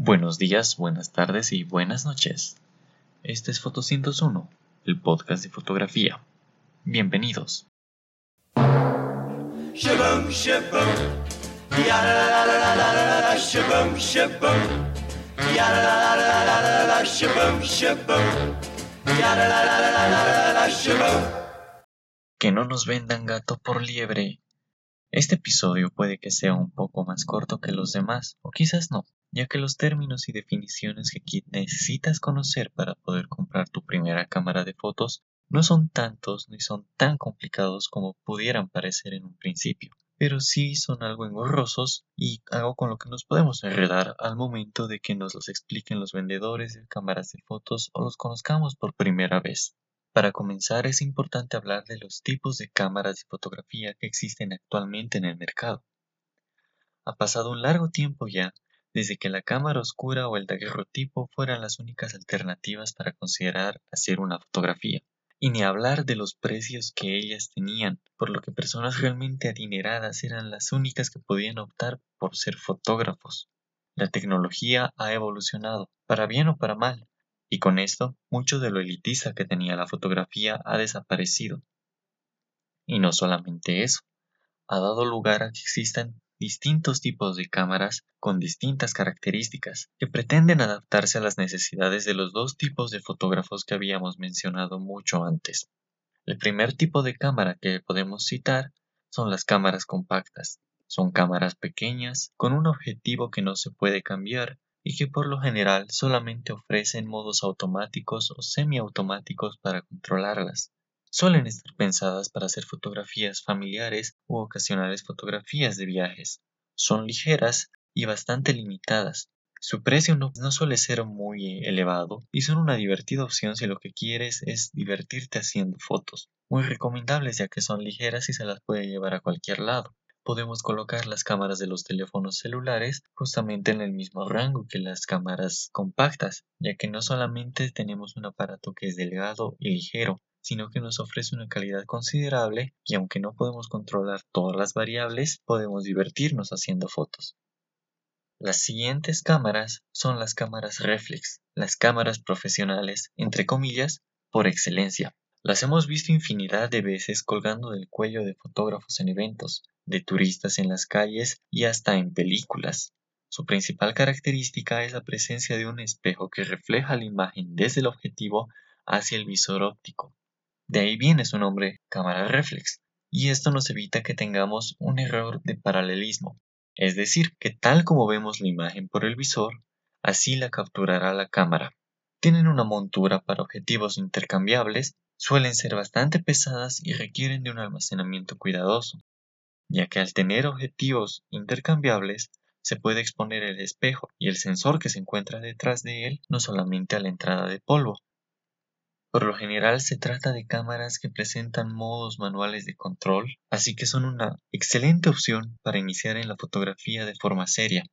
Buenos días, buenas tardes y buenas noches. Este es Foto 101, el podcast de fotografía. Bienvenidos. Que no nos vendan gato por liebre. Este episodio puede que sea un poco más corto que los demás, o quizás no, ya que los términos y definiciones que necesitas conocer para poder comprar tu primera cámara de fotos no son tantos ni son tan complicados como pudieran parecer en un principio, pero sí son algo engorrosos y algo con lo que nos podemos enredar al momento de que nos los expliquen los vendedores de cámaras de fotos o los conozcamos por primera vez. Para comenzar es importante hablar de los tipos de cámaras de fotografía que existen actualmente en el mercado. Ha pasado un largo tiempo ya desde que la cámara oscura o el daguerrotipo fueran las únicas alternativas para considerar hacer una fotografía, y ni hablar de los precios que ellas tenían, por lo que personas realmente adineradas eran las únicas que podían optar por ser fotógrafos. La tecnología ha evolucionado, para bien o para mal, y con esto mucho de lo elitista que tenía la fotografía ha desaparecido. Y no solamente eso, ha dado lugar a que existan distintos tipos de cámaras con distintas características que pretenden adaptarse a las necesidades de los dos tipos de fotógrafos que habíamos mencionado mucho antes. El primer tipo de cámara que podemos citar son las cámaras compactas. Son cámaras pequeñas con un objetivo que no se puede cambiar y que por lo general solamente ofrecen modos automáticos o semiautomáticos para controlarlas. Suelen estar pensadas para hacer fotografías familiares u ocasionales fotografías de viajes. Son ligeras y bastante limitadas. Su precio no, suele ser muy elevado y son una divertida opción si lo que quieres es divertirte haciendo fotos. Muy recomendables ya que son ligeras y se las puede llevar a cualquier lado podemos colocar las cámaras de los teléfonos celulares justamente en el mismo rango que las cámaras compactas, ya que no solamente tenemos un aparato que es delgado y ligero, sino que nos ofrece una calidad considerable y aunque no podemos controlar todas las variables, podemos divertirnos haciendo fotos. Las siguientes cámaras son las cámaras reflex, las cámaras profesionales, entre comillas, por excelencia. Las hemos visto infinidad de veces colgando del cuello de fotógrafos en eventos, de turistas en las calles y hasta en películas. Su principal característica es la presencia de un espejo que refleja la imagen desde el objetivo hacia el visor óptico. De ahí viene su nombre, cámara reflex, y esto nos evita que tengamos un error de paralelismo, es decir, que tal como vemos la imagen por el visor, así la capturará la cámara. Tienen una montura para objetivos intercambiables, suelen ser bastante pesadas y requieren de un almacenamiento cuidadoso ya que al tener objetivos intercambiables se puede exponer el espejo y el sensor que se encuentra detrás de él no solamente a la entrada de polvo. Por lo general se trata de cámaras que presentan modos manuales de control, así que son una excelente opción para iniciar en la fotografía de forma seria,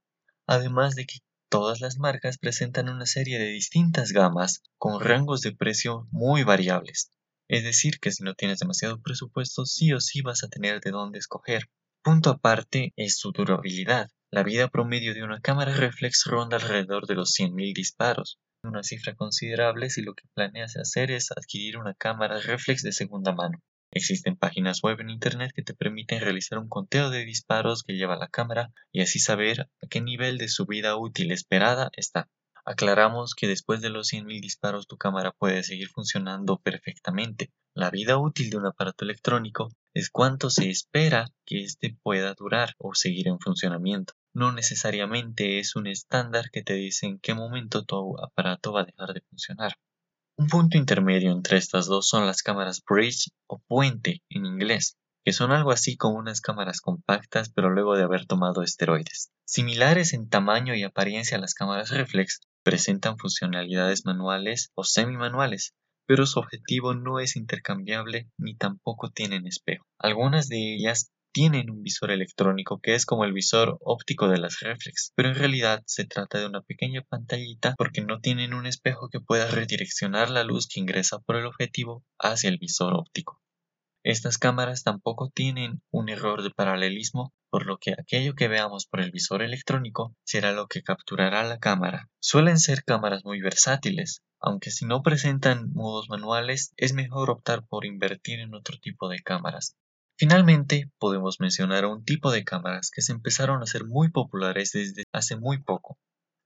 además de que todas las marcas presentan una serie de distintas gamas con rangos de precio muy variables. Es decir, que si no tienes demasiado presupuesto, sí o sí vas a tener de dónde escoger. Punto aparte es su durabilidad. La vida promedio de una cámara reflex ronda alrededor de los 100.000 disparos, una cifra considerable si lo que planeas hacer es adquirir una cámara reflex de segunda mano. Existen páginas web en Internet que te permiten realizar un conteo de disparos que lleva la cámara y así saber a qué nivel de su vida útil esperada está. Aclaramos que después de los 100.000 disparos tu cámara puede seguir funcionando perfectamente. La vida útil de un aparato electrónico es cuánto se espera que éste pueda durar o seguir en funcionamiento. No necesariamente es un estándar que te dice en qué momento tu aparato va a dejar de funcionar. Un punto intermedio entre estas dos son las cámaras bridge o puente en inglés, que son algo así como unas cámaras compactas pero luego de haber tomado esteroides. Similares en tamaño y apariencia a las cámaras reflex, Presentan funcionalidades manuales o semi-manuales, pero su objetivo no es intercambiable ni tampoco tienen espejo. Algunas de ellas tienen un visor electrónico que es como el visor óptico de las reflex, pero en realidad se trata de una pequeña pantallita porque no tienen un espejo que pueda redireccionar la luz que ingresa por el objetivo hacia el visor óptico. Estas cámaras tampoco tienen un error de paralelismo, por lo que aquello que veamos por el visor electrónico será lo que capturará la cámara. Suelen ser cámaras muy versátiles, aunque si no presentan modos manuales es mejor optar por invertir en otro tipo de cámaras. Finalmente, podemos mencionar un tipo de cámaras que se empezaron a ser muy populares desde hace muy poco,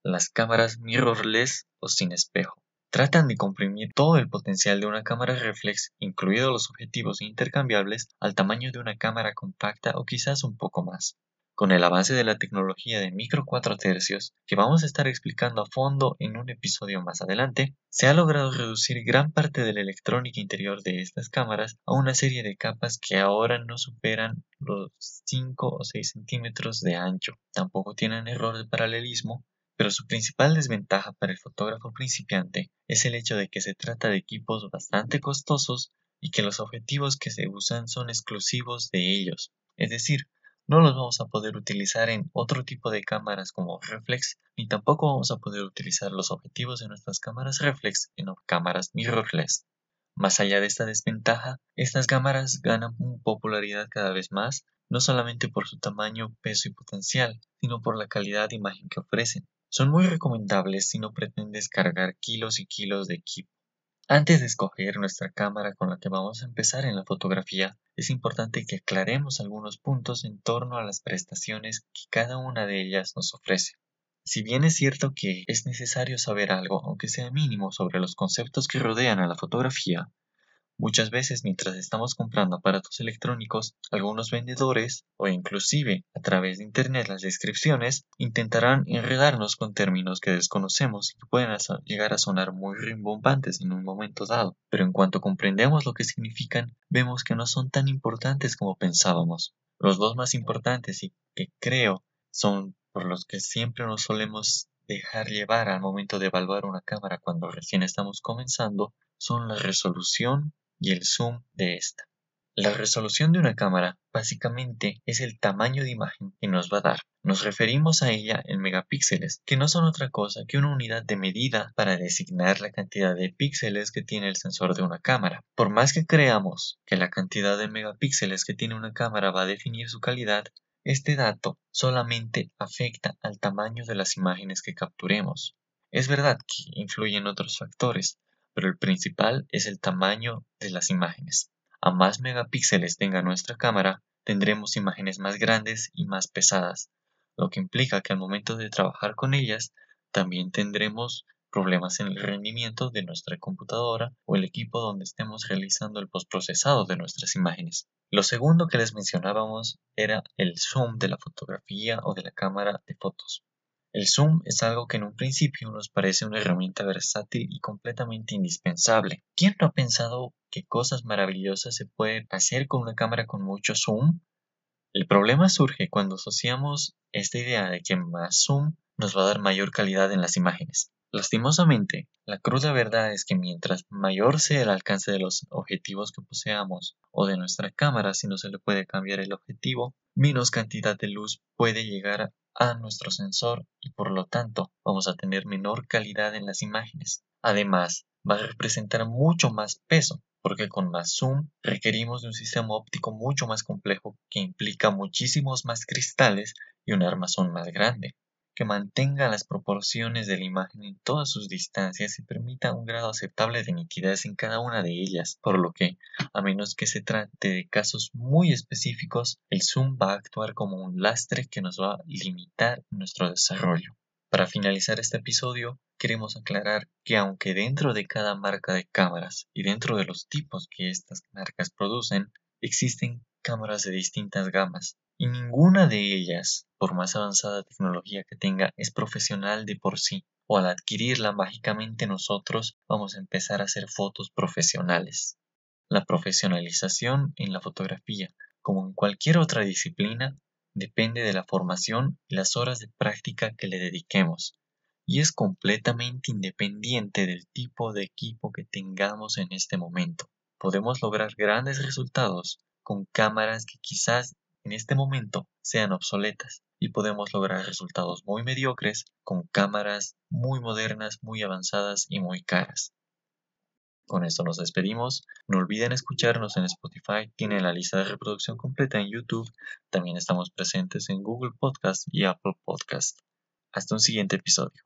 las cámaras mirrorless o sin espejo. Tratan de comprimir todo el potencial de una cámara reflex, incluidos los objetivos intercambiables, al tamaño de una cámara compacta o quizás un poco más. Con el avance de la tecnología de micro 4 tercios, que vamos a estar explicando a fondo en un episodio más adelante, se ha logrado reducir gran parte de la electrónica interior de estas cámaras a una serie de capas que ahora no superan los 5 o 6 centímetros de ancho. Tampoco tienen error de paralelismo pero su principal desventaja para el fotógrafo principiante es el hecho de que se trata de equipos bastante costosos y que los objetivos que se usan son exclusivos de ellos, es decir, no los vamos a poder utilizar en otro tipo de cámaras como reflex, ni tampoco vamos a poder utilizar los objetivos de nuestras cámaras reflex en cámaras mirrorless. Más allá de esta desventaja, estas cámaras ganan popularidad cada vez más, no solamente por su tamaño, peso y potencial, sino por la calidad de imagen que ofrecen. Son muy recomendables si no pretendes cargar kilos y kilos de equipo. Antes de escoger nuestra cámara con la que vamos a empezar en la fotografía, es importante que aclaremos algunos puntos en torno a las prestaciones que cada una de ellas nos ofrece. Si bien es cierto que es necesario saber algo, aunque sea mínimo, sobre los conceptos que rodean a la fotografía, Muchas veces mientras estamos comprando aparatos electrónicos, algunos vendedores o inclusive a través de Internet las descripciones intentarán enredarnos con términos que desconocemos y que pueden llegar a sonar muy rimbombantes en un momento dado, pero en cuanto comprendemos lo que significan, vemos que no son tan importantes como pensábamos. Los dos más importantes y que creo son por los que siempre nos solemos dejar llevar al momento de evaluar una cámara cuando recién estamos comenzando son la resolución y el zoom de esta. La resolución de una cámara básicamente es el tamaño de imagen que nos va a dar. Nos referimos a ella en megapíxeles, que no son otra cosa que una unidad de medida para designar la cantidad de píxeles que tiene el sensor de una cámara. Por más que creamos que la cantidad de megapíxeles que tiene una cámara va a definir su calidad, este dato solamente afecta al tamaño de las imágenes que capturemos. Es verdad que influyen otros factores, pero el principal es el tamaño de las imágenes. A más megapíxeles tenga nuestra cámara, tendremos imágenes más grandes y más pesadas, lo que implica que al momento de trabajar con ellas también tendremos problemas en el rendimiento de nuestra computadora o el equipo donde estemos realizando el postprocesado de nuestras imágenes. Lo segundo que les mencionábamos era el zoom de la fotografía o de la cámara de fotos. El zoom es algo que en un principio nos parece una herramienta versátil y completamente indispensable. ¿Quién no ha pensado qué cosas maravillosas se puede hacer con una cámara con mucho zoom? El problema surge cuando asociamos esta idea de que más zoom nos va a dar mayor calidad en las imágenes. Lastimosamente, la cruda verdad es que mientras mayor sea el alcance de los objetivos que poseamos o de nuestra cámara si no se le puede cambiar el objetivo, menos cantidad de luz puede llegar a nuestro sensor y por lo tanto vamos a tener menor calidad en las imágenes. Además, va a representar mucho más peso porque con más zoom requerimos de un sistema óptico mucho más complejo que implica muchísimos más cristales y un armazón más grande que mantenga las proporciones de la imagen en todas sus distancias y permita un grado aceptable de nitidez en cada una de ellas, por lo que, a menos que se trate de casos muy específicos, el zoom va a actuar como un lastre que nos va a limitar nuestro desarrollo. Para finalizar este episodio, queremos aclarar que aunque dentro de cada marca de cámaras y dentro de los tipos que estas marcas producen, existen cámaras de distintas gamas, y ninguna de ellas, por más avanzada tecnología que tenga, es profesional de por sí, o al adquirirla mágicamente nosotros vamos a empezar a hacer fotos profesionales. La profesionalización en la fotografía, como en cualquier otra disciplina, depende de la formación y las horas de práctica que le dediquemos, y es completamente independiente del tipo de equipo que tengamos en este momento. Podemos lograr grandes resultados con cámaras que quizás en este momento sean obsoletas y podemos lograr resultados muy mediocres con cámaras muy modernas, muy avanzadas y muy caras. Con esto nos despedimos. No olviden escucharnos en Spotify, tiene la lista de reproducción completa en YouTube. También estamos presentes en Google Podcast y Apple Podcast. Hasta un siguiente episodio.